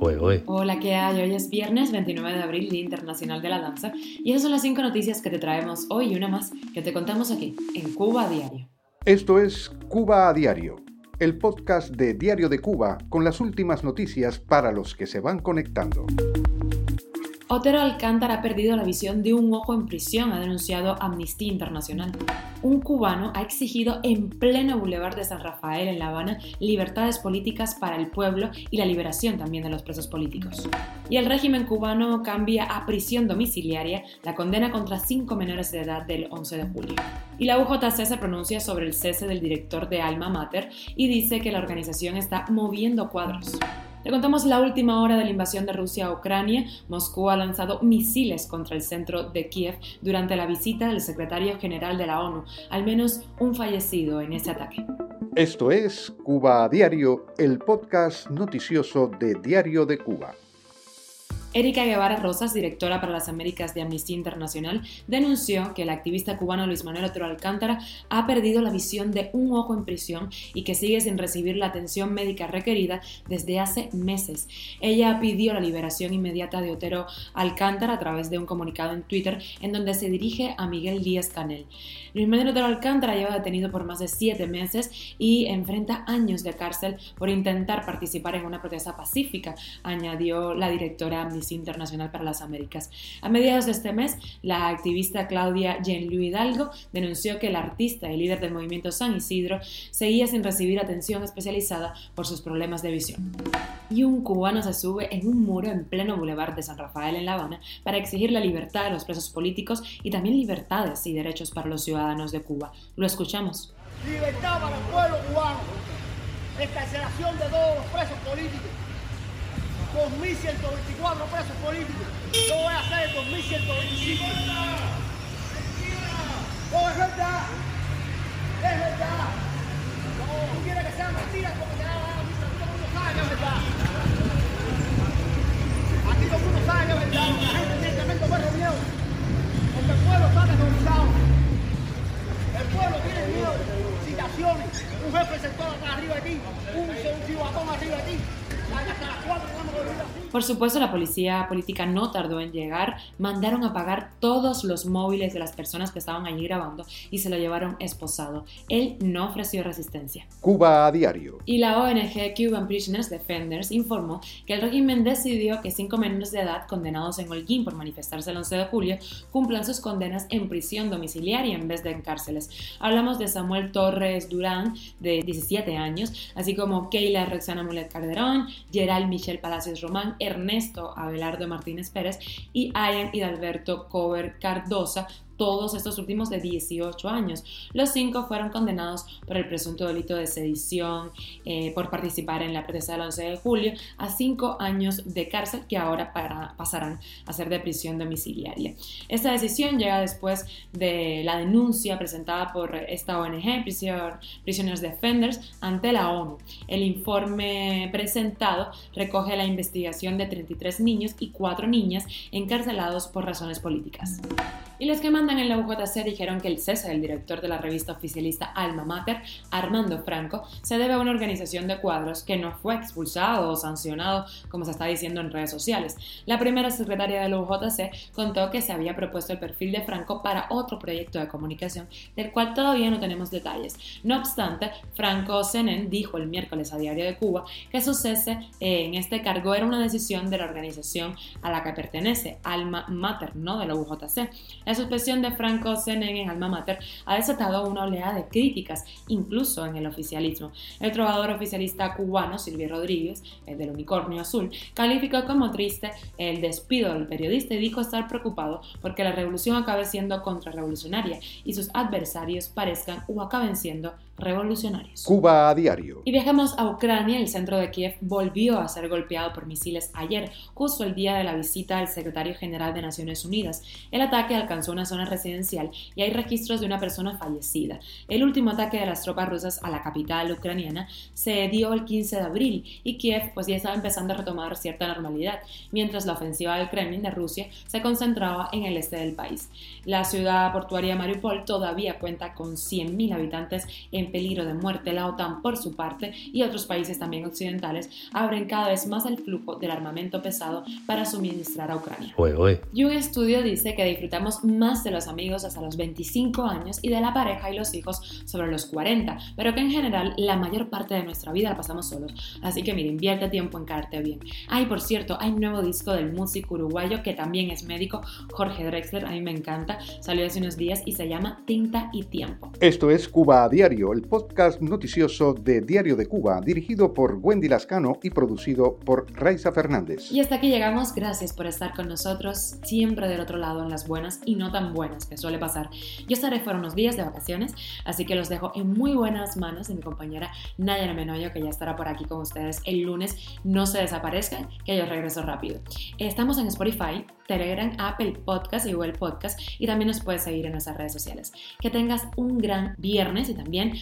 Hola, ¿qué hay? Hoy es viernes 29 de abril, Día Internacional de la Danza, y esas son las cinco noticias que te traemos hoy y una más que te contamos aquí, en Cuba a Diario. Esto es Cuba a Diario, el podcast de Diario de Cuba con las últimas noticias para los que se van conectando. Otero Alcántara ha perdido la visión de un ojo en prisión, ha denunciado Amnistía Internacional. Un cubano ha exigido en pleno Boulevard de San Rafael en La Habana libertades políticas para el pueblo y la liberación también de los presos políticos. Y el régimen cubano cambia a prisión domiciliaria la condena contra cinco menores de edad del 11 de julio. Y la UJC se pronuncia sobre el cese del director de Alma Mater y dice que la organización está moviendo cuadros. Le contamos la última hora de la invasión de Rusia a Ucrania. Moscú ha lanzado misiles contra el centro de Kiev durante la visita del secretario general de la ONU. Al menos un fallecido en ese ataque. Esto es Cuba a Diario, el podcast noticioso de Diario de Cuba. Erika Guevara Rosas, directora para las Américas de Amnistía Internacional, denunció que el activista cubano Luis Manuel Otero Alcántara ha perdido la visión de un ojo en prisión y que sigue sin recibir la atención médica requerida desde hace meses. Ella pidió la liberación inmediata de Otero Alcántara a través de un comunicado en Twitter en donde se dirige a Miguel Díaz Canel. Luis Manuel Otero Alcántara lleva detenido por más de siete meses y enfrenta años de cárcel por intentar participar en una protesta pacífica, añadió la directora Internacional para las Américas. A mediados de este mes, la activista Claudia Jean-Louis Hidalgo denunció que el artista y líder del movimiento San Isidro seguía sin recibir atención especializada por sus problemas de visión. Y un cubano se sube en un muro en pleno boulevard de San Rafael en La Habana para exigir la libertad de los presos políticos y también libertades y derechos para los ciudadanos de Cuba. Lo escuchamos. Libertad para el pueblo cubano. Escarcelación de todos los presos políticos 2.124 presos políticos. Yo voy a hacer 2.125. No, es verdad. Es verdad. No, tú quieres que sea mentira porque ya todo el mundo sabe que es verdad. Aquí todo el mundo sabe que es verdad. La gente tiene tremendo perro miedo. Porque el pueblo está aterrorizado. El pueblo tiene miedo. Citaciones. Un jefe sector arriba de ti. Un, un arriba de ti. Por supuesto, la policía política no tardó en llegar, mandaron a apagar todos los móviles de las personas que estaban allí grabando y se lo llevaron esposado. Él no ofreció resistencia. Cuba a diario. Y la ONG Cuban Prisoners Defenders informó que el régimen decidió que cinco menores de edad condenados en Holguín por manifestarse el 11 de julio cumplan sus condenas en prisión domiciliaria en vez de en cárceles. Hablamos de Samuel Torres Durán, de 17 años, así como Keila Roxana Mulet Calderón, Gerald Michel Palacios Román, Ernesto Abelardo Martínez Pérez y Ian Hidalberto Cover Cardosa, todos estos últimos de 18 años. Los cinco fueron condenados por el presunto delito de sedición eh, por participar en la protesta del 11 de julio a cinco años de cárcel que ahora pasarán a ser de prisión domiciliaria. Esta decisión llega después de la denuncia presentada por esta ONG, Prisoners Defenders, ante la ONU. El informe presentado recoge la investigación de 33 niños y 4 niñas encarcelados por razones políticas. Y los que mandan en la UJC dijeron que el cese del director de la revista oficialista Alma Mater, Armando Franco, se debe a una organización de cuadros que no fue expulsado o sancionado, como se está diciendo en redes sociales. La primera secretaria de la UJC contó que se había propuesto el perfil de Franco para otro proyecto de comunicación, del cual todavía no tenemos detalles. No obstante, Franco Senen dijo el miércoles a Diario de Cuba que su cese en este cargo era una decisión de la organización a la que pertenece, Alma Mater, no de la UJC. La suspensión de Franco Senen en Alma Mater ha desatado una oleada de críticas, incluso en el oficialismo. El trovador oficialista cubano Silvio Rodríguez, el del unicornio azul, calificó como triste el despido del periodista y dijo estar preocupado porque la revolución acabe siendo contrarrevolucionaria y sus adversarios parezcan o acaben siendo revolucionarios. Cuba a diario. Y viajamos a Ucrania. El centro de Kiev volvió a ser golpeado por misiles ayer, justo el día de la visita del secretario general de Naciones Unidas. El ataque alcanzó una zona residencial y hay registros de una persona fallecida. El último ataque de las tropas rusas a la capital ucraniana se dio el 15 de abril y Kiev pues ya estaba empezando a retomar cierta normalidad, mientras la ofensiva del Kremlin de Rusia se concentraba en el este del país. La ciudad portuaria Mariupol todavía cuenta con 100.000 habitantes en peligro de muerte, la OTAN por su parte y otros países también occidentales abren cada vez más el flujo del armamento pesado para suministrar a Ucrania. Y un estudio dice que disfrutamos más de los amigos hasta los 25 años y de la pareja y los hijos sobre los 40, pero que en general la mayor parte de nuestra vida la pasamos solos. Así que mira, invierte tiempo en caerte bien. Ay, por cierto, hay un nuevo disco del músico uruguayo que también es médico, Jorge Drexler, a mí me encanta, salió hace unos días y se llama Tinta y Tiempo. Esto es Cuba a Diario, el podcast noticioso de Diario de Cuba, dirigido por Wendy Lascano y producido por Raiza Fernández. Y hasta aquí llegamos, gracias por estar con nosotros, siempre del otro lado en las buenas y no tan buenas, que suele pasar. Yo estaré fuera unos días de vacaciones, así que los dejo en muy buenas manos de mi compañera Nayara Menoyo, que ya estará por aquí con ustedes el lunes. No se desaparezcan, que yo regreso rápido. Estamos en Spotify, Telegram, Apple Podcast y Google Podcast y también nos puedes seguir en nuestras redes sociales. Que tengas un gran viernes y también